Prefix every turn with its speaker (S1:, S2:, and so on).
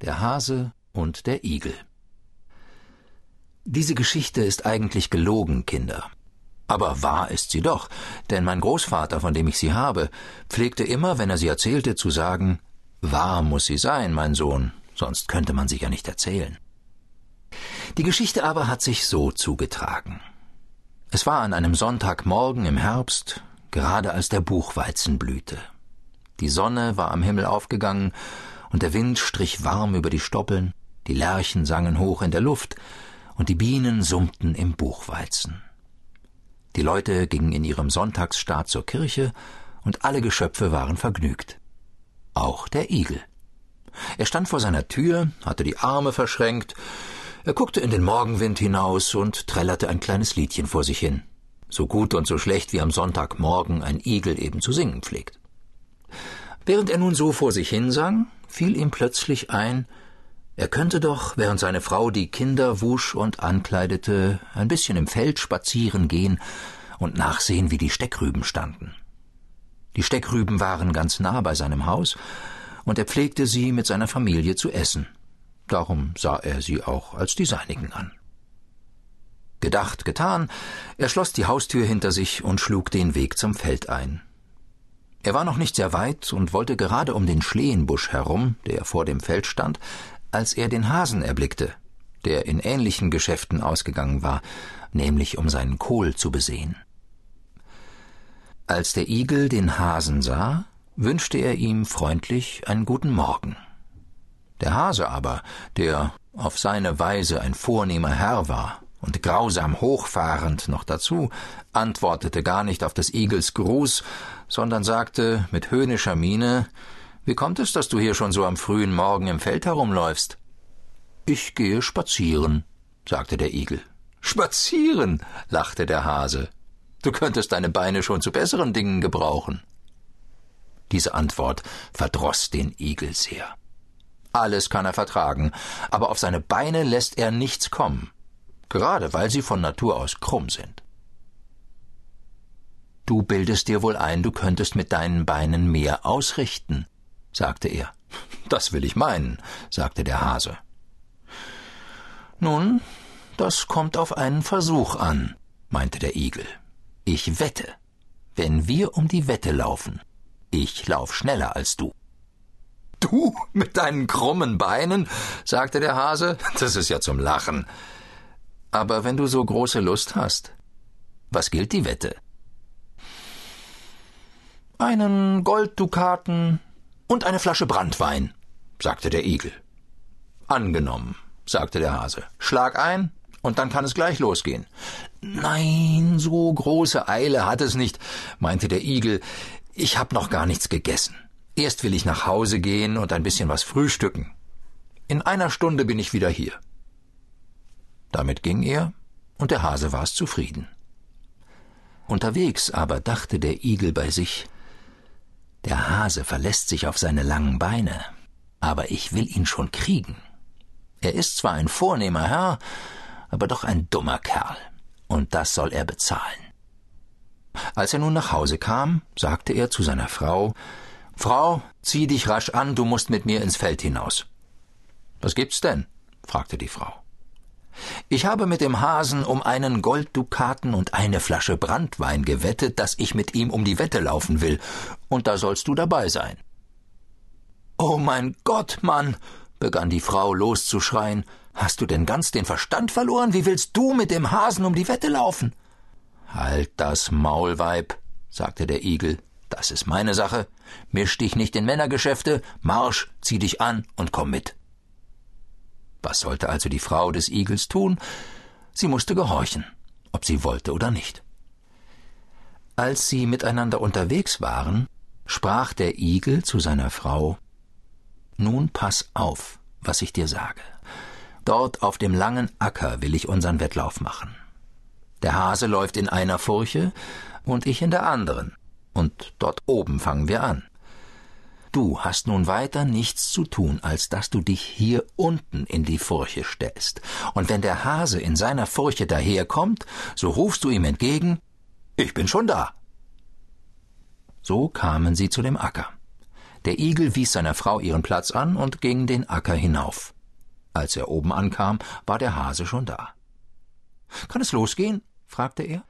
S1: Der Hase und der Igel. Diese Geschichte ist eigentlich gelogen, Kinder. Aber wahr ist sie doch, denn mein Großvater, von dem ich sie habe, pflegte immer, wenn er sie erzählte, zu sagen Wahr muss sie sein, mein Sohn, sonst könnte man sie ja nicht erzählen. Die Geschichte aber hat sich so zugetragen. Es war an einem Sonntagmorgen im Herbst, gerade als der Buchweizen blühte. Die Sonne war am Himmel aufgegangen, und der Wind strich warm über die Stoppeln, die Lerchen sangen hoch in der Luft, und die Bienen summten im Buchweizen. Die Leute gingen in ihrem Sonntagsstaat zur Kirche, und alle Geschöpfe waren vergnügt. Auch der Igel. Er stand vor seiner Tür, hatte die Arme verschränkt, er guckte in den Morgenwind hinaus und trällerte ein kleines Liedchen vor sich hin, so gut und so schlecht wie am Sonntagmorgen ein Igel eben zu singen pflegt. Während er nun so vor sich hinsang, fiel ihm plötzlich ein, er könnte doch, während seine Frau die Kinder wusch und ankleidete, ein bisschen im Feld spazieren gehen und nachsehen, wie die Steckrüben standen. Die Steckrüben waren ganz nah bei seinem Haus, und er pflegte sie mit seiner Familie zu essen. Darum sah er sie auch als die seinigen an. Gedacht, getan, er schloss die Haustür hinter sich und schlug den Weg zum Feld ein. Er war noch nicht sehr weit und wollte gerade um den Schlehenbusch herum, der vor dem Feld stand, als er den Hasen erblickte, der in ähnlichen Geschäften ausgegangen war, nämlich um seinen Kohl zu besehen. Als der Igel den Hasen sah, wünschte er ihm freundlich einen guten Morgen. Der Hase aber, der auf seine Weise ein vornehmer Herr war und grausam hochfahrend noch dazu, antwortete gar nicht auf des Igels Gruß, sondern sagte mit höhnischer Miene Wie kommt es, dass du hier schon so am frühen Morgen im Feld herumläufst? Ich gehe spazieren, sagte der Igel. Spazieren, lachte der Hase. Du könntest deine Beine schon zu besseren Dingen gebrauchen. Diese Antwort verdroß den Igel sehr. Alles kann er vertragen, aber auf seine Beine lässt er nichts kommen, gerade weil sie von Natur aus krumm sind. Du bildest dir wohl ein, du könntest mit deinen Beinen mehr ausrichten, sagte er. Das will ich meinen, sagte der Hase. Nun, das kommt auf einen Versuch an, meinte der Igel. Ich wette, wenn wir um die Wette laufen, ich lauf schneller als du. Du mit deinen krummen Beinen? sagte der Hase. Das ist ja zum Lachen. Aber wenn du so große Lust hast, was gilt die Wette? Einen Golddukaten und eine Flasche Brandwein, sagte der Igel. Angenommen, sagte der Hase. Schlag ein, und dann kann es gleich losgehen. Nein, so große Eile hat es nicht, meinte der Igel. Ich hab noch gar nichts gegessen. Erst will ich nach Hause gehen und ein bisschen was frühstücken. In einer Stunde bin ich wieder hier. Damit ging er, und der Hase war es zufrieden. Unterwegs aber dachte der Igel bei sich, der Hase verlässt sich auf seine langen Beine, aber ich will ihn schon kriegen. Er ist zwar ein vornehmer Herr, aber doch ein dummer Kerl, und das soll er bezahlen. Als er nun nach Hause kam, sagte er zu seiner Frau, Frau, zieh dich rasch an, du musst mit mir ins Feld hinaus. Was gibt's denn? fragte die Frau. Ich habe mit dem Hasen um einen Golddukaten und eine Flasche Brandwein gewettet, dass ich mit ihm um die Wette laufen will, und da sollst du dabei sein. Oh mein Gott, Mann, begann die Frau loszuschreien, hast du denn ganz den Verstand verloren? Wie willst du mit dem Hasen um die Wette laufen? Halt das Maul, Weib, sagte der Igel. Das ist meine Sache. Misch dich nicht in Männergeschäfte. Marsch, zieh dich an und komm mit. Was sollte also die Frau des Igels tun? Sie musste gehorchen, ob sie wollte oder nicht. Als sie miteinander unterwegs waren, sprach der Igel zu seiner Frau Nun pass auf, was ich dir sage. Dort auf dem langen Acker will ich unseren Wettlauf machen. Der Hase läuft in einer Furche und ich in der anderen und dort oben fangen wir an. Du hast nun weiter nichts zu tun, als dass du dich hier unten in die Furche stellst. Und wenn der Hase in seiner Furche daherkommt, so rufst du ihm entgegen, ich bin schon da. So kamen sie zu dem Acker. Der Igel wies seiner Frau ihren Platz an und ging den Acker hinauf. Als er oben ankam, war der Hase schon da. Kann es losgehen? fragte er.